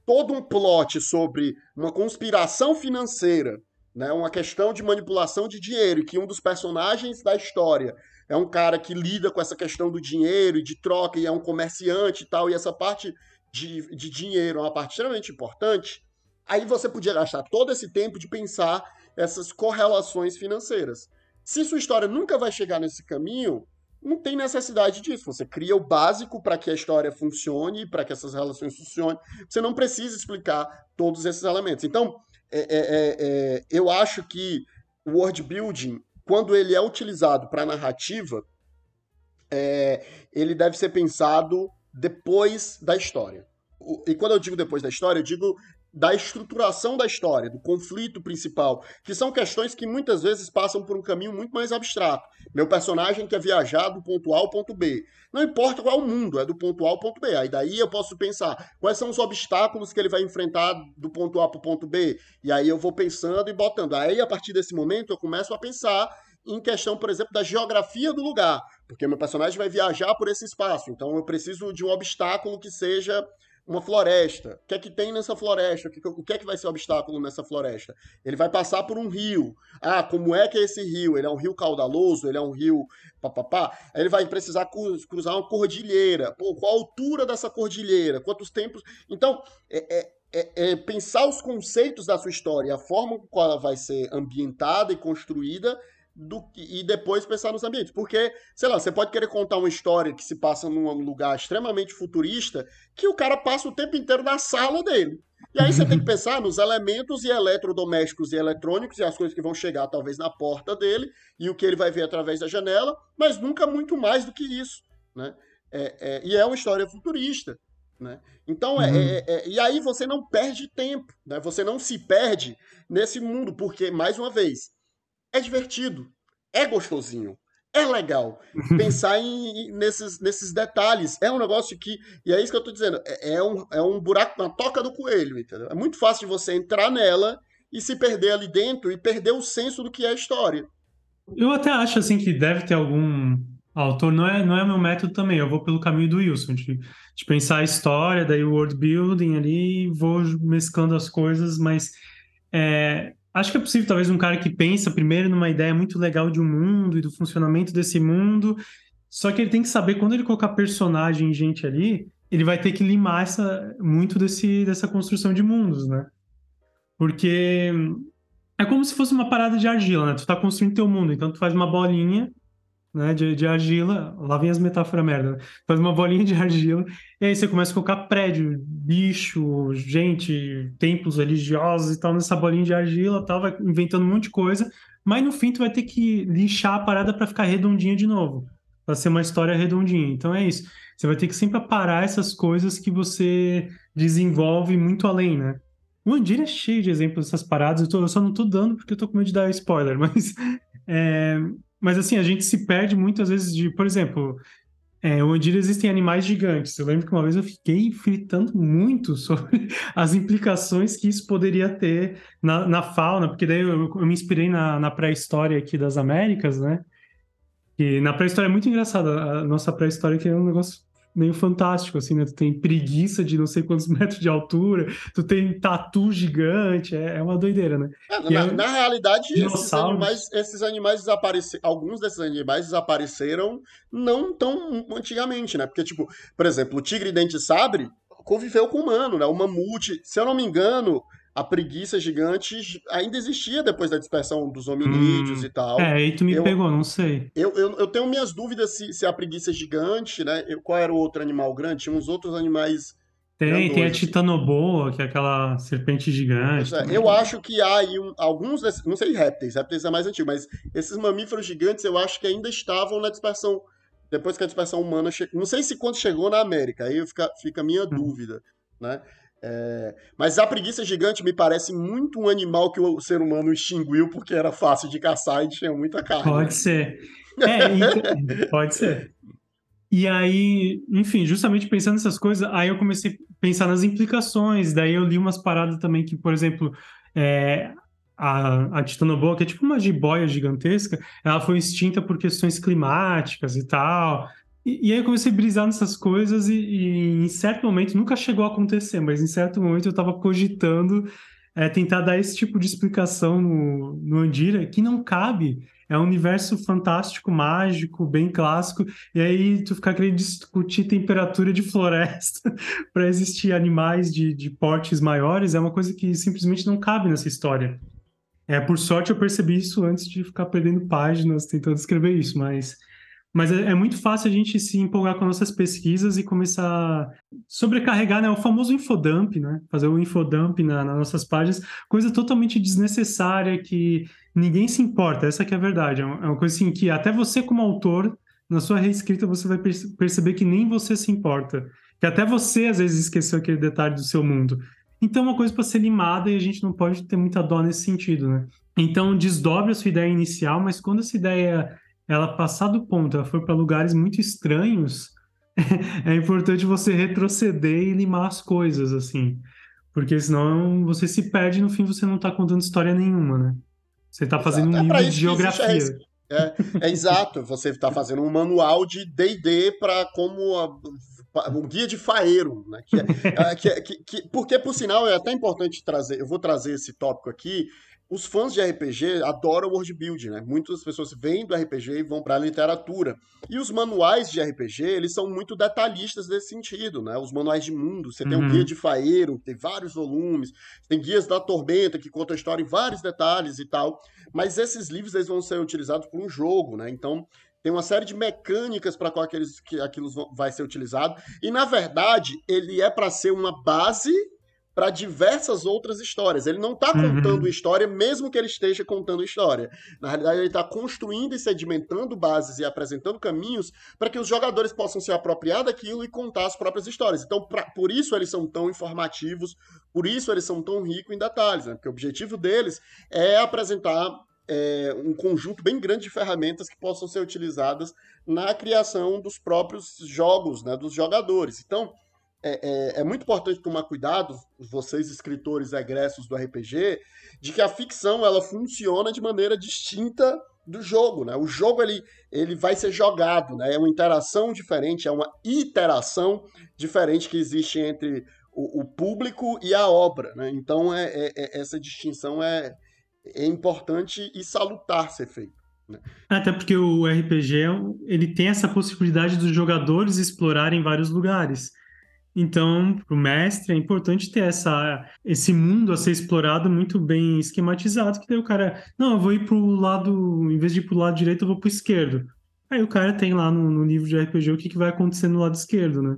todo um plot sobre uma conspiração financeira, né, uma questão de manipulação de dinheiro, que um dos personagens da história é um cara que lida com essa questão do dinheiro e de troca, e é um comerciante e tal, e essa parte de, de dinheiro é uma parte extremamente importante, aí você podia gastar todo esse tempo de pensar essas correlações financeiras. Se sua história nunca vai chegar nesse caminho, não tem necessidade disso. Você cria o básico para que a história funcione, para que essas relações funcionem. Você não precisa explicar todos esses elementos. Então, é, é, é, é eu acho que o world building, quando ele é utilizado para narrativa, é, ele deve ser pensado depois da história. E quando eu digo depois da história, eu digo da estruturação da história, do conflito principal, que são questões que muitas vezes passam por um caminho muito mais abstrato. Meu personagem quer viajar do ponto A ao ponto B. Não importa qual é o mundo, é do ponto A ao ponto B. Aí daí eu posso pensar quais são os obstáculos que ele vai enfrentar do ponto A para o ponto B. E aí eu vou pensando e botando. Aí a partir desse momento eu começo a pensar em questão, por exemplo, da geografia do lugar, porque meu personagem vai viajar por esse espaço, então eu preciso de um obstáculo que seja uma floresta. O que é que tem nessa floresta? O que é que vai ser o obstáculo nessa floresta? Ele vai passar por um rio. Ah, como é que é esse rio? Ele é um rio caudaloso? Ele é um rio papapá? Ele vai precisar cruzar uma cordilheira. Pô, qual a altura dessa cordilheira? Quantos tempos? Então, é, é, é, é pensar os conceitos da sua história, a forma como ela vai ser ambientada e construída do, e depois pensar nos ambientes. Porque, sei lá, você pode querer contar uma história que se passa num lugar extremamente futurista, que o cara passa o tempo inteiro na sala dele. E aí você tem que pensar nos elementos e eletrodomésticos e eletrônicos e as coisas que vão chegar talvez na porta dele e o que ele vai ver através da janela, mas nunca muito mais do que isso, né? É, é, e é uma história futurista. Né? Então, é, uhum. é, é, e aí você não perde tempo, né? você não se perde nesse mundo, porque, mais uma vez, é divertido, é gostosinho, é legal pensar em, nesses, nesses detalhes. É um negócio que. E é isso que eu tô dizendo. É, é, um, é um buraco na toca do coelho, entendeu? É muito fácil de você entrar nela e se perder ali dentro e perder o senso do que é a história. Eu até acho assim que deve ter algum autor, não é, não é meu método também, eu vou pelo caminho do Wilson, de, de pensar a história, daí o world building ali, vou mesclando as coisas, mas é, acho que é possível talvez um cara que pensa primeiro numa ideia muito legal de um mundo e do funcionamento desse mundo, só que ele tem que saber quando ele colocar personagem gente ali, ele vai ter que limar essa, muito desse, dessa construção de mundos, né? Porque é como se fosse uma parada de argila, né? Tu tá construindo teu mundo, então tu faz uma bolinha né, de, de argila, lá vem as metáforas merda, né? faz uma bolinha de argila, e aí você começa a colocar prédio, bicho, gente, templos religiosos e tal nessa bolinha de argila tal, vai inventando um monte de coisa, mas no fim tu vai ter que lixar a parada para ficar redondinha de novo, para ser uma história redondinha. Então é isso. Você vai ter que sempre parar essas coisas que você desenvolve muito além, né? O Andir é cheio de exemplos dessas paradas, eu, tô, eu, só não tô dando porque eu tô com medo de dar spoiler, mas. É, mas assim, a gente se perde muitas vezes de, por exemplo, é, o Andir existem animais gigantes. Eu lembro que uma vez eu fiquei fritando muito sobre as implicações que isso poderia ter na, na fauna, porque daí eu, eu me inspirei na, na pré-história aqui das Américas, né? E na pré-história é muito engraçada. A nossa pré-história que é um negócio meio fantástico, assim, né? Tu tem preguiça de não sei quantos metros de altura, tu tem tatu gigante, é, é uma doideira, né? É, na, é, na, realidade, esses animais, esses animais desapareceram, alguns desses animais desapareceram não tão antigamente, né? Porque, tipo, por exemplo, o tigre dente-sabre conviveu com o humano, né? O mamute, se eu não me engano, a preguiça gigante ainda existia depois da dispersão dos hominídeos hum, e tal. É, aí tu me eu, pegou, não sei. Eu, eu, eu, tenho minhas dúvidas se, se a preguiça é gigante, né? Eu, qual era o outro animal grande? Tinha uns outros animais. Tem, tem a assim. titanoboa, que é aquela serpente gigante. É, eu acho que há aí um, alguns, desses, não sei répteis, répteis é mais antigo, mas esses mamíferos gigantes eu acho que ainda estavam na dispersão, depois que a dispersão humana chegou. Não sei se quando chegou na América, aí fica, fica a minha hum. dúvida, né? É, mas a preguiça gigante me parece muito um animal que o ser humano extinguiu porque era fácil de caçar e tinha muita carne. Pode ser. É, então, pode ser. E aí, enfim, justamente pensando nessas coisas, aí eu comecei a pensar nas implicações. Daí eu li umas paradas também que, por exemplo, é, a, a titanoboa, que é tipo uma jiboia gigantesca, ela foi extinta por questões climáticas e tal. E, aí eu comecei a brisar nessas coisas e, e, em certo momento, nunca chegou a acontecer, mas em certo momento eu estava cogitando é, tentar dar esse tipo de explicação no, no Andira, que não cabe. É um universo fantástico, mágico, bem clássico, e aí tu ficar querendo discutir temperatura de floresta para existir animais de, de portes maiores é uma coisa que simplesmente não cabe nessa história. É, por sorte eu percebi isso antes de ficar perdendo páginas tentando escrever isso, mas mas é, é, muito fácil a gente se empolgar com nossas pesquisas e começar a sobrecarregar, né? O famoso infodump, né? Fazer o infodump na, nas nossas páginas, coisa totalmente desnecessária que ninguém se importa. Essa que é a verdade. É uma, é coisa assim que até você como autor, na sua reescrita, você vai perceber que nem você se importa. Que até você, às vezes, esqueceu aquele detalhe do seu mundo. Então é uma coisa para ser limada e a gente não pode ter muita dó nesse sentido, né? Então desdobre a sua ideia inicial, mas quando essa ideia ela passar do ponto, ela for para lugares muito estranhos, é importante você retroceder e limar as coisas, assim. Porque senão você se perde no fim você não está contando história nenhuma, né? Você está fazendo um é livro de geografia. É, é, exato, você está fazendo um manual de D&D para como a, um guia de faeiro, né? Que é, é, que, é, que, que, porque, por sinal, é até importante trazer, eu vou trazer esse tópico aqui, os fãs de RPG adoram world building, né? Muitas pessoas vêm do RPG e vão para a literatura. E os manuais de RPG, eles são muito detalhistas nesse sentido, né? Os manuais de mundo, você uhum. tem um guia de faeiro, tem vários volumes, tem guias da tormenta que contam a história em vários detalhes e tal. Mas esses livros eles vão ser utilizados para um jogo, né? Então, tem uma série de mecânicas para qual aqueles, que aquilo vai ser utilizado. E, na verdade, ele é para ser uma base para diversas outras histórias. Ele não está uhum. contando história, mesmo que ele esteja contando história. Na realidade, ele está construindo e sedimentando bases e apresentando caminhos para que os jogadores possam se apropriar daquilo e contar as próprias histórias. Então, pra, por isso eles são tão informativos, por isso eles são tão ricos em detalhes, né? porque o objetivo deles é apresentar é, um conjunto bem grande de ferramentas que possam ser utilizadas na criação dos próprios jogos, né, dos jogadores. Então, é, é, é, muito importante tomar cuidado, vocês escritores egressos do RPG, de que a ficção ela funciona de maneira distinta do jogo, né? O jogo ele, ele vai ser jogado, né? É uma interação diferente, é uma iteração diferente que existe entre o, o público e a obra, né? Então é, é, é essa distinção é, é importante e salutar ser feita. Né? Até porque o RPG ele tem essa possibilidade dos jogadores explorarem vários lugares. Então, para o mestre, é importante ter essa, esse mundo a ser explorado muito bem esquematizado, que daí o cara, não, eu vou ir para o lado, em vez de ir para o lado direito, eu vou para o esquerdo. Aí o cara tem lá no, no, livro de RPG o que, que vai acontecer no lado esquerdo, né?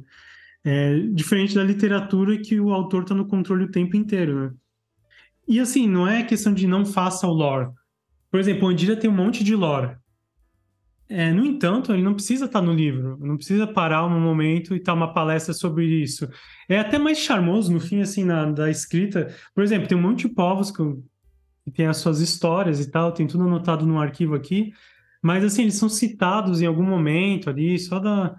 É, diferente da literatura que o autor está no controle o tempo inteiro, né? E assim, não é questão de não faça o lore. Por exemplo, o Andira tem um monte de lore. É, no entanto, ele não precisa estar no livro, não precisa parar um momento e estar uma palestra sobre isso. É até mais charmoso no fim, assim, na, da escrita. Por exemplo, tem um monte de povos que, que tem as suas histórias e tal, tem tudo anotado no arquivo aqui, mas assim, eles são citados em algum momento ali, só da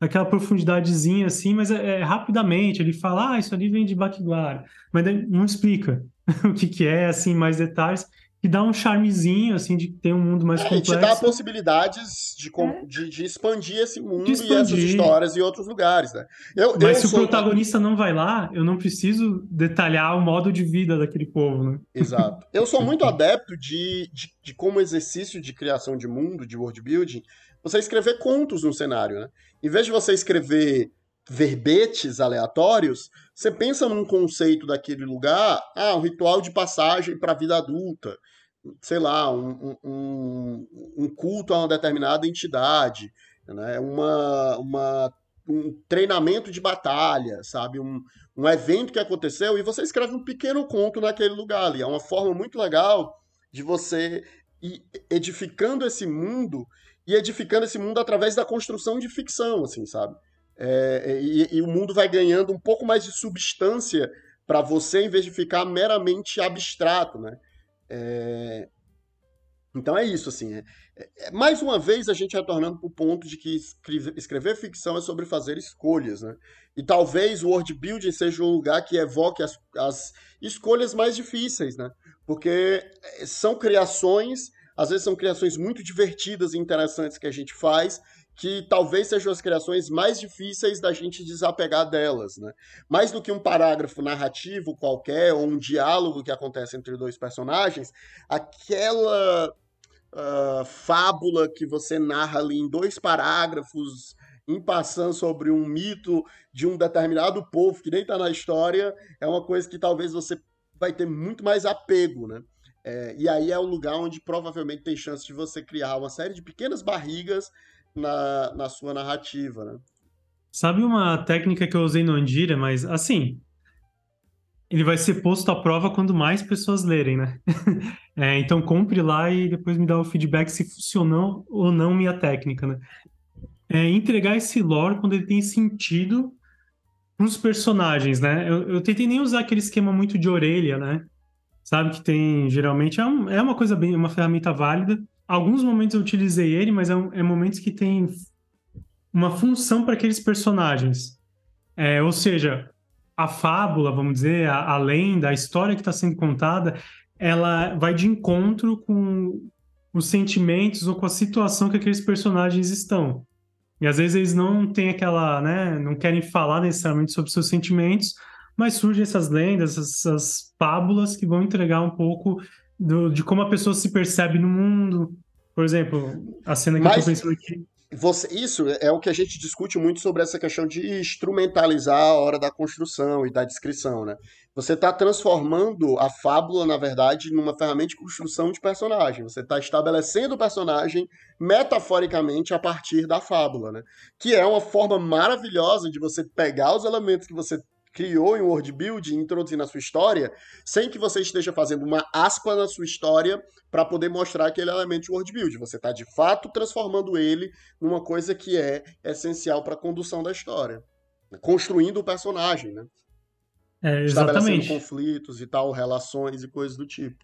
aquela profundidadezinha assim, mas é, é, rapidamente ele fala, ah, isso ali vem de Baquiguara, mas não explica o que, que é, assim, mais detalhes que dá um charmezinho, assim, de ter um mundo mais é, complexo. te dá possibilidades de, é. de, de, expandir esse mundo expandir. e essas histórias em outros lugares, né? Eu, Mas eu se o protagonista não vai lá, eu não preciso detalhar o modo de vida daquele povo, né? Exato. Eu sou muito adepto de, de, de como exercício de criação de mundo, de world building, você escrever contos no cenário, né? Em vez de você escrever verbetes aleatórios, você pensa num conceito daquele lugar, ah, um ritual de passagem para a vida adulta, sei lá, um, um, um, culto a uma determinada entidade, né? uma, uma, um treinamento de batalha, sabe? Um, um evento que aconteceu e você escreve um pequeno conto naquele lugar ali. É uma forma muito legal de você ir edificando esse mundo e edificando esse mundo através da construção de ficção, assim, sabe? É, e, e, o mundo vai ganhando um pouco mais de substância para você, em vez de ficar meramente abstrato, né? É, então é isso, assim. É, é mais uma vez a gente retornando para o ponto de que escrever, escrever, ficção é sobre fazer escolhas, né? E talvez o world building seja um lugar que evoque as, as escolhas mais difíceis, né? Porque é, são criações, às vezes são criações muito divertidas e interessantes que a gente faz, que talvez sejam as criações mais difíceis da gente desapegar delas, né? Mais do que um parágrafo narrativo qualquer ou um diálogo que acontece entre dois personagens, aquela uh, fábula que você narra ali em dois parágrafos, em passando sobre um mito de um determinado povo que nem está na história, é uma coisa que talvez você vai ter muito mais apego, né? É, e aí é o lugar onde provavelmente tem chance de você criar uma série de pequenas barrigas na, na sua narrativa, né? Sabe uma técnica que eu usei no Andira, mas assim, ele vai ser posto à prova quando mais pessoas lerem, né? é, então compre lá e depois me dá o feedback se funcionou ou não minha técnica, né? É entregar esse lore quando ele tem sentido para os personagens, né? Eu, eu, tentei nem usar aquele esquema muito de orelha, né? Sabe que tem geralmente é, um, é uma coisa bem, uma ferramenta válida, alguns momentos eu utilizei ele, mas é, um, é momentos que tem uma função para aqueles personagens. É, ou seja, a fábula, vamos dizer, a, a lenda, a história que está sendo contada, ela vai de encontro com os sentimentos ou com a situação que aqueles personagens estão. E às vezes eles não têm aquela, né, não querem falar necessariamente sobre seus sentimentos, mas surgem essas lendas, essas fábulas que vão entregar um pouco do, de como a pessoa se percebe no mundo. Por exemplo, a cena que Mas... eu tô pensando aqui. Você, isso é o que a gente discute muito sobre essa questão de instrumentalizar a hora da construção e da descrição, né? Você está transformando a fábula, na verdade, numa ferramenta de construção de personagem. Você está estabelecendo o personagem metaforicamente a partir da fábula, né? Que é uma forma maravilhosa de você pegar os elementos que você criou em world building, introduzindo a sua história, sem que você esteja fazendo uma aspa na sua história para poder mostrar aquele elemento de world building. Você está de fato transformando ele numa coisa que é essencial para a condução da história, né? construindo o personagem, né? É, exatamente. Estabelecendo conflitos e tal, relações e coisas do tipo.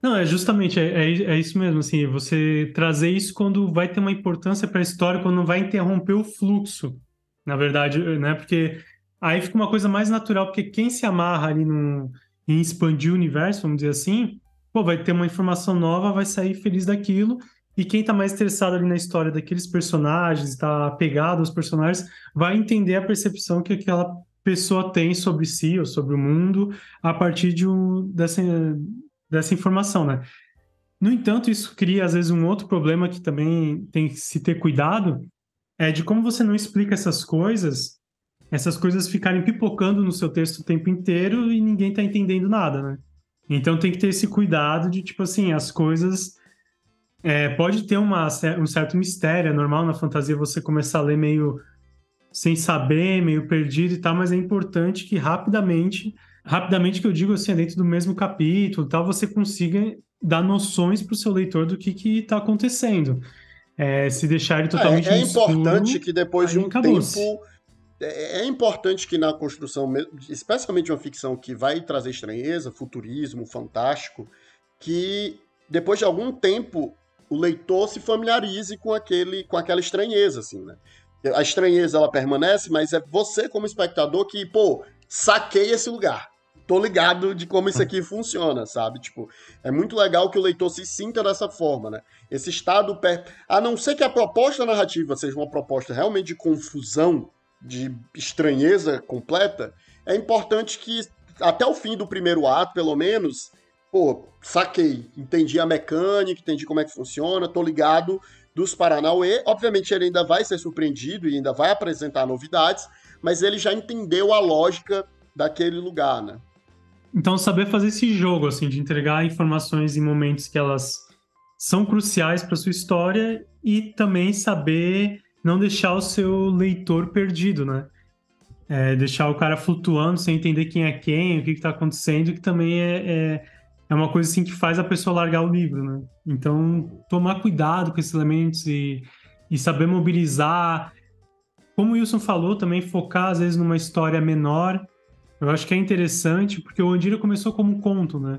Não, é justamente, é, é, é, isso mesmo, assim, você trazer isso quando vai ter uma importância para a história, quando não vai interromper o fluxo, na verdade, né? Porque aí fica uma coisa mais natural, porque quem se amarra ali no, em expandir o universo, vamos dizer assim, pô, vai ter uma informação nova, vai sair feliz daquilo, e quem tá mais interessado ali na história daqueles personagens, está apegado aos personagens, vai entender a percepção que aquela pessoa tem sobre si ou sobre o mundo a partir de um, dessa, dessa informação, né? No entanto, isso cria às vezes um outro problema que também tem que se ter cuidado, é de como você não explica essas coisas, essas coisas ficarem pipocando no seu texto o tempo inteiro e ninguém tá entendendo nada, né? Então tem que ter esse cuidado de, tipo assim, as coisas. É, pode ter uma, um certo mistério, é normal na fantasia você começar a ler meio sem saber, meio perdido e tal, mas é importante que rapidamente rapidamente que eu digo assim, dentro do mesmo capítulo, tal, você consiga dar noções para o seu leitor do que está acontecendo. É, se deixar ele totalmente é, é importante que depois de um tempo é, é importante que na construção, especialmente uma ficção que vai trazer estranheza, futurismo, fantástico, que depois de algum tempo o leitor se familiarize com aquele com aquela estranheza assim, né? A estranheza ela permanece, mas é você como espectador que, pô, saquei esse lugar tô ligado de como isso aqui funciona, sabe? Tipo, é muito legal que o leitor se sinta dessa forma, né? Esse estado, per... a não ser que a proposta narrativa seja uma proposta realmente de confusão, de estranheza completa, é importante que até o fim do primeiro ato, pelo menos, pô, saquei, entendi a mecânica, entendi como é que funciona, tô ligado dos Paranauê. Obviamente ele ainda vai ser surpreendido e ainda vai apresentar novidades, mas ele já entendeu a lógica daquele lugar, né? Então, saber fazer esse jogo, assim, de entregar informações em momentos que elas são cruciais para sua história e também saber não deixar o seu leitor perdido, né? É, deixar o cara flutuando sem entender quem é quem, o que está acontecendo, que também é, é, é, uma coisa assim que faz a pessoa largar o livro, né? Então, tomar cuidado com esses elementos e, e saber mobilizar. Como o Wilson falou, também focar às vezes numa história menor eu acho que é interessante porque o Andira começou como um conto, né?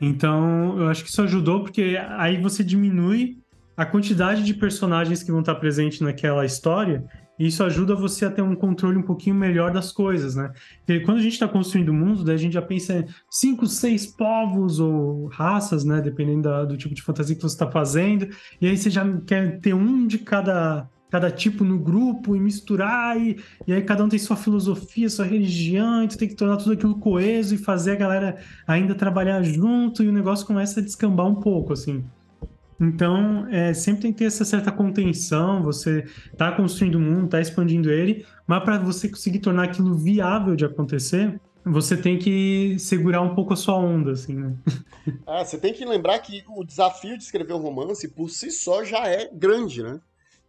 Então, eu acho que isso ajudou porque aí você diminui a quantidade de personagens que vão estar presentes naquela história e isso ajuda você a ter um controle um pouquinho melhor das coisas, né? Porque quando a gente está construindo o mundo, daí a gente já pensa em cinco, seis povos ou raças, né? Dependendo da, do tipo de fantasia que você está fazendo. E aí você já quer ter um de cada cada tipo no grupo e misturar, e, e aí cada um tem sua filosofia, sua religião, e tu tem que tornar tudo aquilo coeso e fazer a galera ainda trabalhar junto, e o negócio começa a descambar um pouco, assim. Então, é, sempre tem que ter essa certa contenção, você tá construindo o mundo, tá expandindo ele, mas para você conseguir tornar aquilo viável de acontecer, você tem que segurar um pouco a sua onda, assim, né? Ah, você tem que lembrar que o desafio de escrever um romance, por si só, já é grande, né?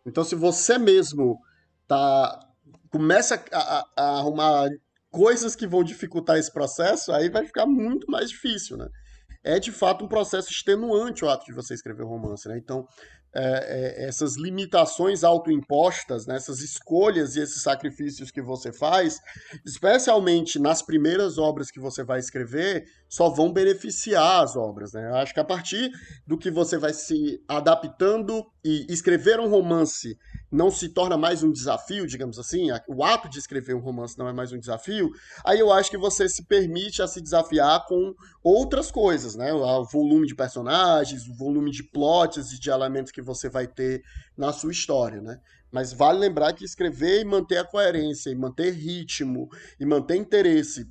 Então, se você mesmo tá começa a, a, a arrumar coisas que vão dificultar esse processo, aí vai ficar muito mais difícil, né? É de fato um processo extenuante o ato de você escrever romance, né? Então, é, é, essas limitações autoimpostas, né, essas escolhas e esses sacrifícios que você faz, especialmente nas primeiras obras que você vai escrever, só vão beneficiar as obras. Né? Eu acho que a partir do que você vai se adaptando e escrever um romance não se torna mais um desafio, digamos assim, o ato de escrever um romance não é mais um desafio, aí eu acho que você se permite a se desafiar com outras coisas, né? O volume de personagens, o volume de plots e de elementos que você vai ter na sua história, né? Mas vale lembrar que escrever e manter a coerência, e manter ritmo, e manter interesse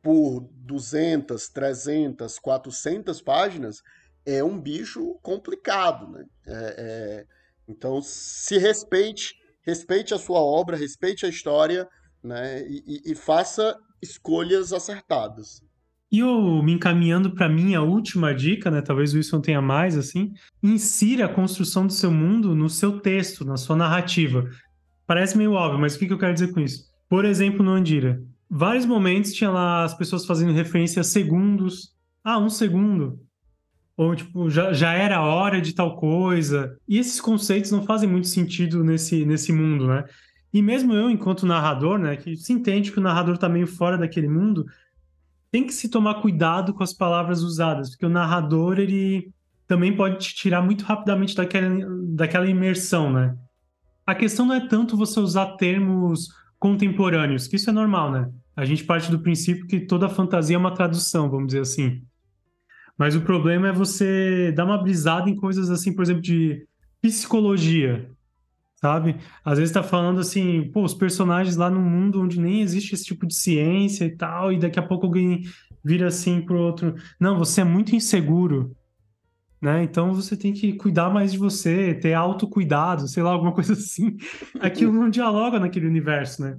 por 200, 300, 400 páginas é um bicho complicado, né? É, é então, se respeite, respeite a sua obra, respeite a história, né? E, e, e faça escolhas acertadas. E eu me encaminhando para minha última dica, né? Talvez o Wilson tenha mais assim. Insira a construção do seu mundo no seu texto, na sua narrativa. Parece meio óbvio, mas o que eu quero dizer com isso? Por exemplo, no Andira, vários momentos tinha lá as pessoas fazendo referência a segundos. Ah, um segundo. Ou, tipo, já, já era hora de tal coisa. E esses conceitos não fazem muito sentido nesse, nesse mundo, né? E mesmo eu, enquanto narrador, né, que se entende que o narrador tá meio fora daquele mundo, tem que se tomar cuidado com as palavras usadas, porque o narrador, ele também pode te tirar muito rapidamente daquela, daquela imersão, né? A questão não é tanto você usar termos contemporâneos, que isso é normal, né? A gente parte do princípio que toda fantasia é uma tradução, vamos dizer assim. Mas o problema é você dar uma brisada em coisas assim, por exemplo, de psicologia, sabe? Às vezes tá falando assim, pô, os personagens lá no mundo onde nem existe esse tipo de ciência e tal, e daqui a pouco alguém vira assim pro outro, não, você é muito inseguro, né? Então você tem que cuidar mais de você, ter autocuidado, sei lá, alguma coisa assim. Aquilo não dialoga naquele universo, né?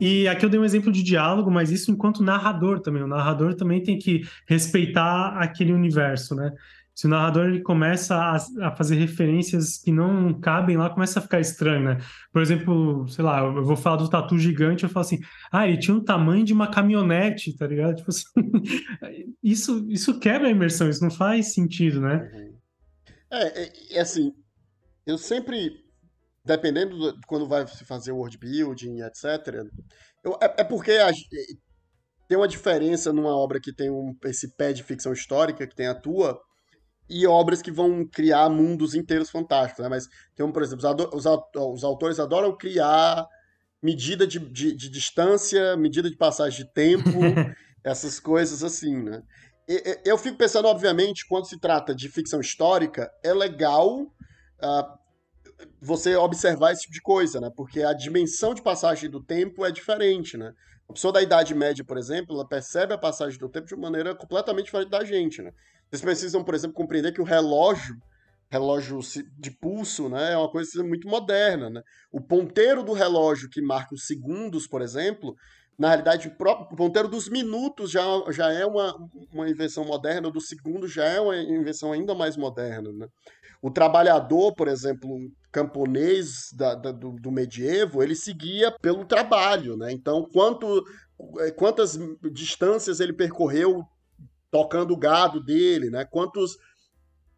E aqui eu dei um exemplo de diálogo, mas isso enquanto narrador também. O narrador também tem que respeitar aquele universo, né? Se o narrador ele começa a, a fazer referências que não cabem lá, começa a ficar estranho, né? Por exemplo, sei lá, eu vou falar do tatu gigante, eu falo assim, ah, ele tinha um tamanho de uma caminhonete, tá ligado? Tipo assim, isso, isso quebra a imersão, isso não faz sentido, né? Uhum. É, é, é assim, eu sempre dependendo de quando vai se fazer world building, etc. Eu, é, é, porque a, tem uma diferença numa obra que tem um, esse pé de ficção histórica, que tem a tua, e obras que vão criar mundos inteiros fantásticos, né? Mas tem um, por exemplo, os, os autores adoram criar medida de, de, de, distância, medida de passagem de tempo, essas coisas assim, né? E, eu fico pensando, obviamente, quando se trata de ficção histórica, é legal uh, você observar esse tipo de coisa, né? Porque a dimensão de passagem do tempo é diferente, né? A pessoa da Idade Média, por exemplo, ela percebe a passagem do tempo de uma maneira completamente diferente da gente, né? Vocês precisam, por exemplo, compreender que o relógio, relógio de pulso, né, é uma coisa muito moderna, né? O ponteiro do relógio que marca os segundos, por exemplo, na realidade, o próprio ponteiro dos minutos já, já é uma, uma invenção moderna, do segundo já é uma invenção ainda mais moderna, né? O trabalhador, por exemplo, camponês da, da, do, do, medievo, ele seguia pelo trabalho, né? Então, quanto, é, quantas distâncias ele percorreu tocando o gado dele, né? Quantos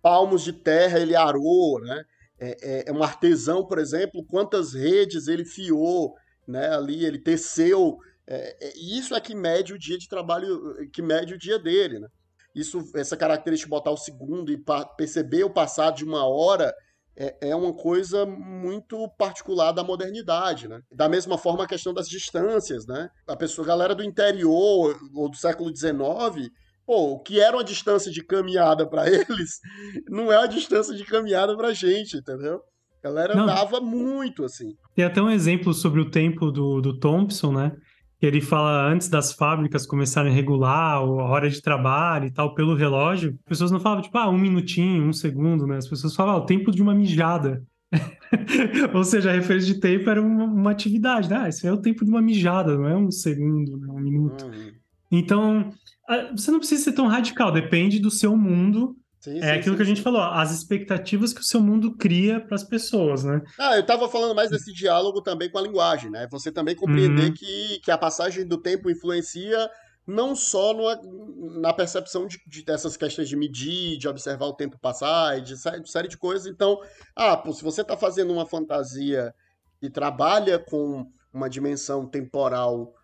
palmos de terra ele arou, né? É, é, é um artesão, por exemplo, quantas redes ele fiou, né? Ali ele teceu. É, é, isso é que mede o dia de trabalho, que mede o dia dele, né? Isso, essa característica de botar o segundo e perceber o passado de uma hora é, é uma coisa muito particular da modernidade, né? Da mesma forma a questão das distâncias, né? A pessoa, a galera do interior ou do século XIX, pô, o que era uma distância de caminhada para eles, não é a distância de caminhada pra gente, entendeu? A galera não. andava muito, assim. Tem até um exemplo sobre o tempo do, do Thompson, né? Que ele fala antes das fábricas começarem a regular a hora de trabalho e tal pelo relógio, as pessoas não falavam, tipo, ah, um minutinho, um segundo, né? As pessoas falavam, ah, o tempo de uma mijada. Ou seja, a referência de tempo era uma, uma, atividade, né? Ah, isso é o tempo de uma mijada, não é um segundo, né? um minuto. Uhum. Então, você não precisa ser tão radical, depende do seu mundo Sim, é sim, aquilo sim, que a gente falou, as expectativas que o seu mundo cria para as pessoas, né? Ah, eu estava falando mais desse diálogo também com a linguagem, né? Você também compreender uhum. que, que a passagem do tempo influencia não só no, na percepção de, de, dessas questões de medir, de observar o tempo passar, de, de série de coisas. Então, ah, pô, se você está fazendo uma fantasia que trabalha com uma dimensão temporal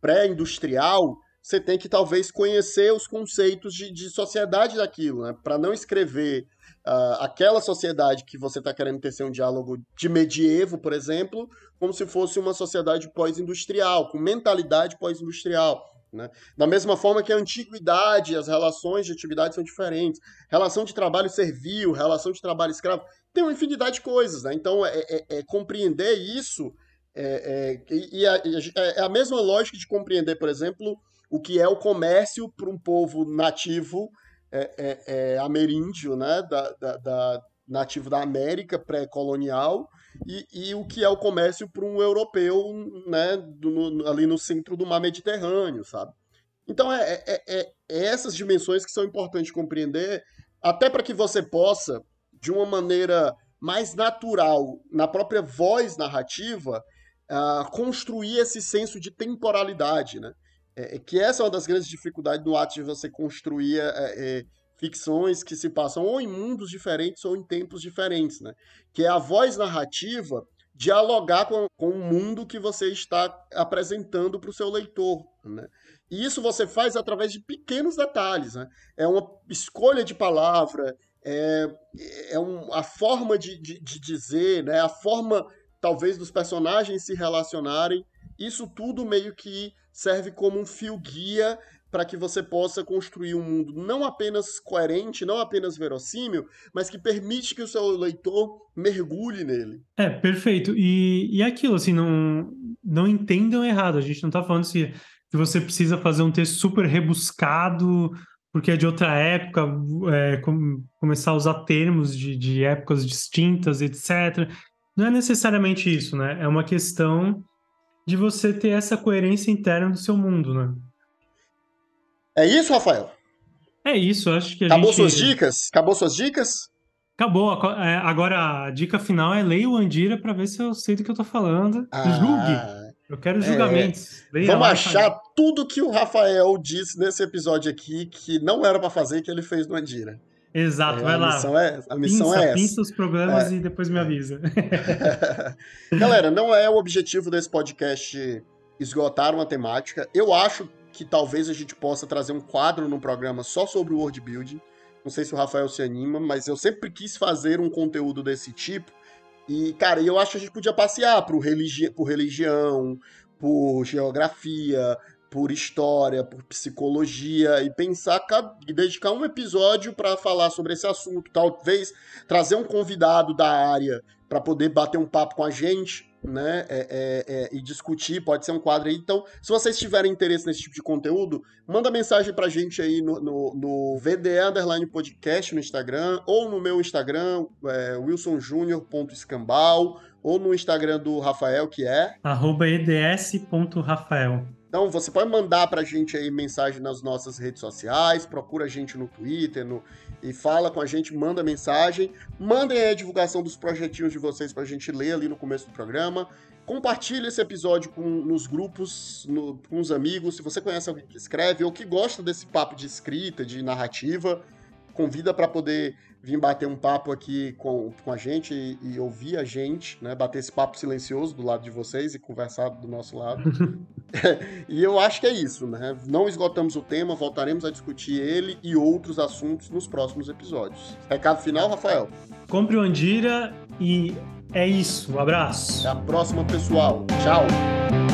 pré-industrial, você tem que talvez conhecer os conceitos de, de sociedade daquilo, né? Para não escrever uh, aquela sociedade que você está querendo ter um diálogo de medievo, por exemplo, como se fosse uma sociedade pós-industrial, com mentalidade pós-industrial. Né? Da mesma forma que a antiguidade, as relações de atividade são diferentes. Relação de trabalho servil, relação de trabalho escravo, tem uma infinidade de coisas. Né? Então, é, é, é compreender isso. É, é e, a, é a mesma lógica de compreender, por exemplo, o que é o comércio para um povo nativo é, é, é ameríndio, né, da, da, da, nativo da América pré-colonial, e, e, o que é o comércio para um europeu né, do, no, ali no centro do mar Mediterrâneo, sabe? Então, é, é, é, é essas dimensões que são importantes compreender, até para que você possa, de uma maneira mais natural, na própria voz narrativa, uh, construir esse senso de temporalidade, né? É, é, que essa é uma das grandes dificuldades do ato de você construir é, é, ficções que se passam ou em mundos diferentes ou em tempos diferentes, né? Que é a voz narrativa dialogar com, com o mundo que você está apresentando para o seu leitor, né? E isso você faz através de pequenos detalhes, né? É uma escolha de palavra, é, é um, a forma de, de, de dizer, né? A forma, talvez, dos personagens se relacionarem. Isso tudo meio que serve como um fio guia para que você possa construir um mundo não apenas coerente, não apenas verossímil, mas que permite que o seu leitor mergulhe nele. É, perfeito. E, e aquilo, assim, não, não entendam errado. A gente não está falando se, que você precisa fazer um texto super rebuscado, porque é de outra época, é, com, começar a usar termos de, de épocas distintas, etc. Não é necessariamente isso, né? É uma questão de você ter essa coerência interna do seu mundo, né? É isso, Rafael? É isso, acho que a Acabou gente... suas dicas? Acabou suas dicas? Acabou. É, agora a dica final é leia o Andira para ver se eu sei do que eu tô falando. Ah, Julgue. Eu quero julgamentos. É... Vamos achar tudo que o Rafael disse nesse episódio aqui que não era para fazer que ele fez no Andira. Exato, é, vai a lá. Missão é, a missão pinça, é essa. Pinça os problemas é. e depois me avisa. Galera, não é o objetivo desse podcast esgotar uma temática. Eu acho que talvez a gente possa trazer um quadro no programa só sobre o world building. Não sei se o Rafael se anima, mas eu sempre quis fazer um conteúdo desse tipo. E, cara, eu acho que a gente podia passear por, religi por religião, por geografia, por história, por psicologia e pensar e dedicar um episódio para falar sobre esse assunto, talvez trazer um convidado da área para poder bater um papo com a gente né, é, é, é, e discutir, pode ser um quadro aí. Então, se vocês tiverem interesse nesse tipo de conteúdo, manda mensagem pra gente aí no, no, no VDE Underline Podcast no Instagram, ou no meu Instagram, é, wilsonjunior.escambau, ou no Instagram do Rafael, que é... Eds.rafael. Então, você pode mandar pra gente aí mensagem nas nossas redes sociais, procura a gente no Twitter no, e fala com a gente, manda mensagem. Mandem a divulgação dos projetinhos de vocês pra gente ler ali no começo do programa. Compartilhe esse episódio com, nos grupos, no, com os amigos. Se você conhece alguém que escreve ou que gosta desse papo de escrita, de narrativa, convida para poder vir bater um papo aqui com, com a gente e, e, ouvir a gente, né? Bater esse papo silencioso do lado de vocês e conversar do nosso lado. e eu acho que é isso, né? Não esgotamos o tema, voltaremos a discutir ele e outros assuntos nos próximos episódios. Recado final, Rafael? Compre o Andira e é isso. Um abraço. Até a próxima, pessoal. Tchau.